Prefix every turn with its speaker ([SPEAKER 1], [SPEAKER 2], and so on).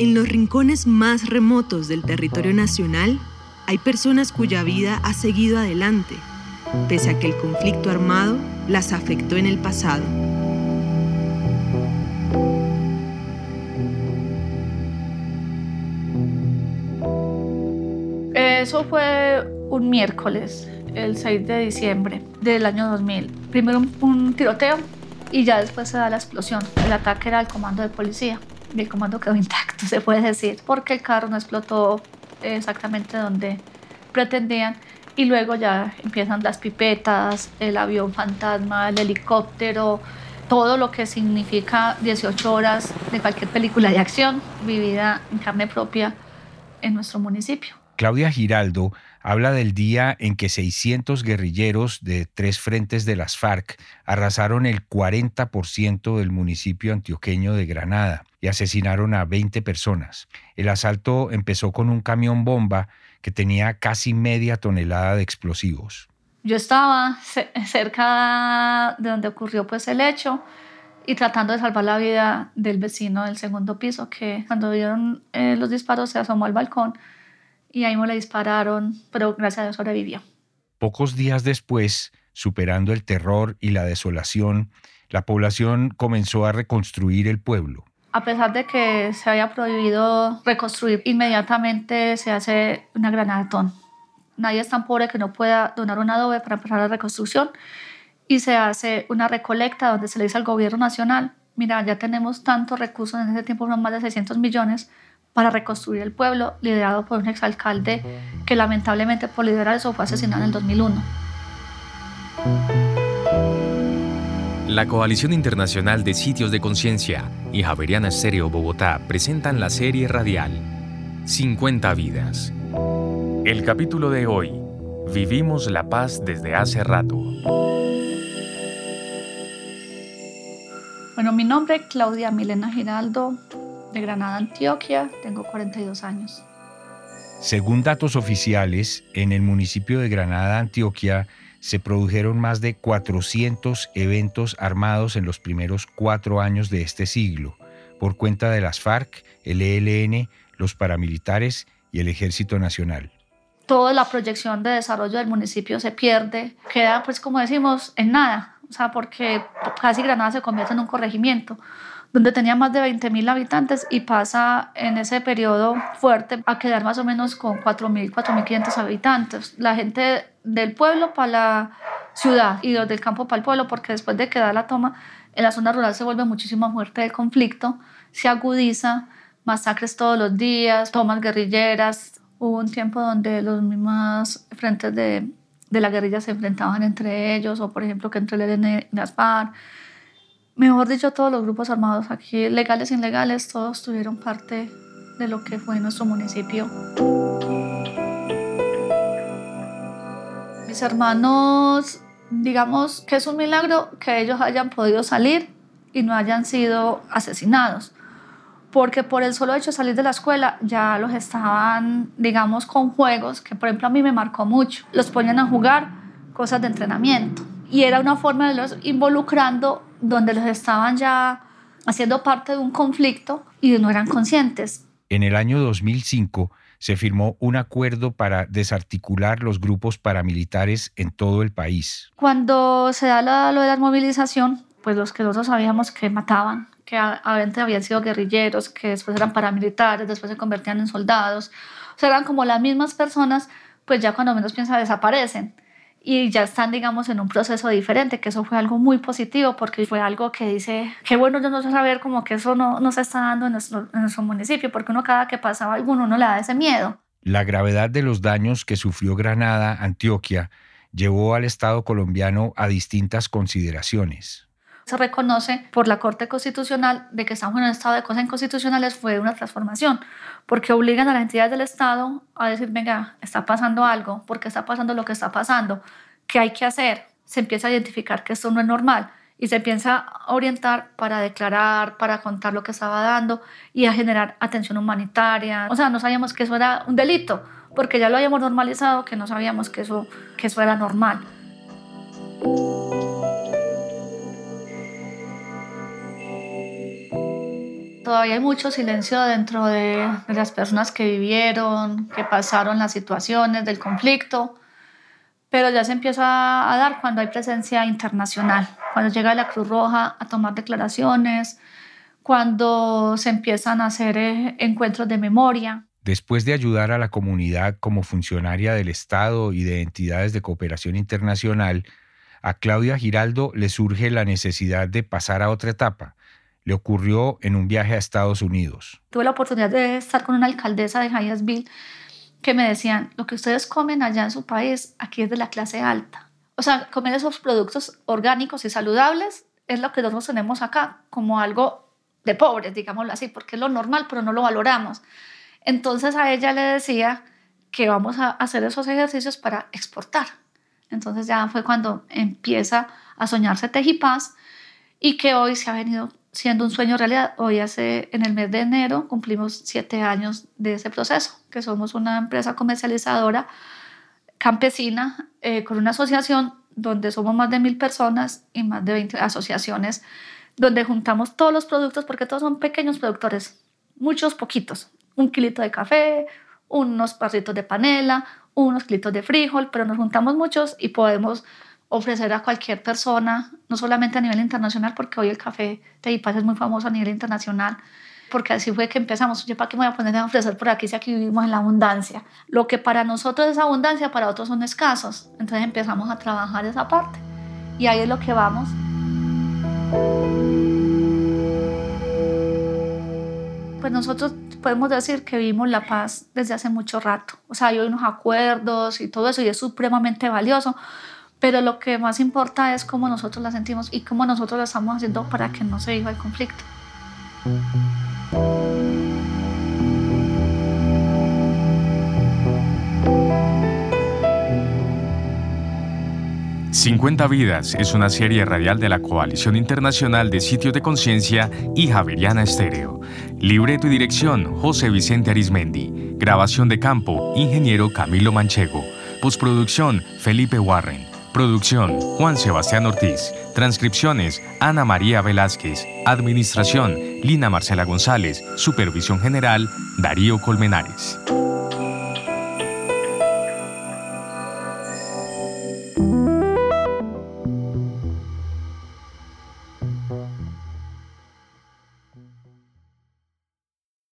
[SPEAKER 1] En los rincones más remotos del territorio nacional hay personas cuya vida ha seguido adelante, pese a que el conflicto armado las afectó en el pasado.
[SPEAKER 2] Eso fue un miércoles, el 6 de diciembre del año 2000. Primero un, tiroteo y ya después se da la explosión. El ataque era al comando de policía el comando quedó intacto, se puede decir, porque el carro no explotó exactamente donde pretendían y luego ya empiezan las pipetas, el avión fantasma, el helicóptero, todo lo que significa 18 horas de cualquier película de acción vivida en carne propia en nuestro municipio.
[SPEAKER 3] Claudia Giraldo habla del día en que 600 guerrilleros de tres frentes de las FARC arrasaron el 40% del municipio antioqueño de Granada y asesinaron a 20 personas. El asalto empezó con un camión bomba que tenía casi media tonelada de explosivos.
[SPEAKER 2] Yo estaba cerca de donde ocurrió pues el hecho y tratando de salvar la vida del vecino del segundo piso que cuando vieron eh, los disparos se asomó al balcón y ahí me le dispararon, pero gracias a Dios sobrevivió.
[SPEAKER 3] Pocos días después, superando el terror y la desolación, la población comenzó a reconstruir el pueblo.
[SPEAKER 2] A pesar de que se había prohibido reconstruir, inmediatamente se hace una granatón. Nadie es tan pobre que no pueda donar un adobe para empezar la reconstrucción y se hace una recolecta donde se le dice al gobierno nacional, mira, ya tenemos tantos recursos, en ese tiempo fueron más de 600 millones, para reconstruir el pueblo, liderado por un exalcalde que lamentablemente por liderar eso fue asesinado en el 2001.
[SPEAKER 4] La Coalición Internacional de Sitios de Conciencia y Javeriana Estéreo Bogotá presentan la serie radial 50 vidas. El capítulo de hoy, Vivimos la paz desde hace rato.
[SPEAKER 2] Bueno, mi nombre es Claudia Milena Giraldo, de Granada, Antioquia, tengo 42 años.
[SPEAKER 3] Según datos oficiales, en el municipio de Granada, Antioquia, se produjeron más de 400 eventos armados en los primeros cuatro años de este siglo, por cuenta de las FARC, el ELN, los paramilitares y el Ejército Nacional.
[SPEAKER 2] Toda la proyección de desarrollo del municipio se pierde, queda pues como decimos en nada, o sea, porque casi Granada se convierte en un corregimiento donde tenía más de 20.000 habitantes y pasa en ese periodo fuerte a quedar más o menos con 4.000, 4.500 habitantes. La gente del pueblo para la ciudad y los del campo para el pueblo, porque después de que da la toma, en la zona rural se vuelve muchísimo más fuerte el conflicto, se agudiza, masacres todos los días, tomas guerrilleras. Hubo un tiempo donde los mismos frentes de, de la guerrilla se enfrentaban entre ellos, o por ejemplo que entre el ELN y las mejor dicho, todos los grupos armados aquí, legales e ilegales, todos tuvieron parte de lo que fue nuestro municipio. Mis hermanos, digamos que es un milagro que ellos hayan podido salir y no hayan sido asesinados, porque por el solo hecho de salir de la escuela ya los estaban, digamos, con juegos que por ejemplo a mí me marcó mucho. Los ponían a jugar cosas de entrenamiento y era una forma de los involucrando donde los estaban ya haciendo parte de un conflicto y no eran conscientes.
[SPEAKER 3] En el año 2005 se firmó un acuerdo para desarticular los grupos paramilitares en todo el país.
[SPEAKER 2] Cuando se da lo de la movilización, pues los que nosotros sabíamos que mataban, que antes habían sido guerrilleros, que después eran paramilitares, después se convertían en soldados, o sea, eran como las mismas personas, pues ya cuando menos piensa desaparecen y ya están, digamos, en un proceso diferente, que eso fue algo muy positivo porque fue algo que dice, qué bueno yo no sé saber como que eso no, no se está dando en nuestro, en nuestro municipio, porque uno cada que pasaba alguno, uno le da ese miedo.
[SPEAKER 3] La gravedad de los daños que sufrió Granada, Antioquia, llevó al Estado colombiano a distintas consideraciones
[SPEAKER 2] se reconoce por la Corte Constitucional de que estamos en un estado de cosas inconstitucionales fue una transformación, porque obligan a las entidades del Estado a decir, venga, está pasando algo, porque está pasando lo que está pasando, ¿qué hay que hacer? Se empieza a identificar que esto no es normal y se empieza a orientar para declarar, para contar lo que estaba dando y a generar atención humanitaria. O sea, no sabíamos que eso era un delito, porque ya lo habíamos normalizado, que no sabíamos que eso, que eso era normal. Todavía hay mucho silencio dentro de, las personas que vivieron, que pasaron las situaciones del conflicto, pero ya se empieza a dar cuando hay presencia internacional, cuando llega la Cruz Roja a tomar declaraciones, cuando se empiezan a hacer eh, encuentros de memoria.
[SPEAKER 3] Después de ayudar a la comunidad como funcionaria del Estado y de entidades de cooperación internacional, a Claudia Giraldo le surge la necesidad de pasar a otra etapa. Le ocurrió en un viaje a Estados Unidos.
[SPEAKER 2] Tuve la oportunidad de estar con una alcaldesa de Hyattsville que me decían, lo que ustedes comen allá en su país, aquí es de la clase alta. O sea, comer esos productos orgánicos y saludables es lo que nosotros tenemos acá como algo de pobres, digámoslo así, porque es lo normal, pero no lo valoramos. Entonces a ella le decía que vamos a hacer esos ejercicios para exportar. Entonces ya fue cuando empieza a soñarse Tejipaz y que hoy se ha venido siendo un sueño realidad. Hoy hace, en el mes de enero, cumplimos siete años de ese proceso, que somos una empresa comercializadora campesina eh, con una asociación donde somos más de mil personas y más de 20 asociaciones, donde juntamos todos los productos, porque todos son pequeños productores, muchos poquitos, un kilito de café, unos barritos de panela, unos kilitos de frijol, pero nos juntamos muchos y podemos ofrecer a cualquier persona, no solamente a nivel internacional, porque hoy el café de es muy famoso a nivel internacional, porque así fue que empezamos, yo para qué me voy a poner a ofrecer por aquí si aquí vivimos en la abundancia. Lo que para nosotros es abundancia, para otros son escasos. Entonces empezamos a trabajar esa parte y ahí es lo que vamos. Pues nosotros podemos decir que vivimos la paz desde hace mucho rato. O sea, hay unos acuerdos y todo eso y es supremamente valioso, pero lo que más importa es cómo nosotros la sentimos y cómo nosotros la estamos haciendo para que no se viva el conflicto.
[SPEAKER 4] 50 Vidas es una serie radial de la Coalición Internacional de Sitios de Conciencia y Javeriana Estéreo. Libreto y dirección, José Vicente Arismendi. Grabación de campo, ingeniero Camilo Manchego. Postproducción, Felipe Warren. Producción, Juan Sebastián Ortiz. Transcripciones, Ana María Velázquez. Administración, Lina Marcela González. Supervisión general, Darío Colmenares.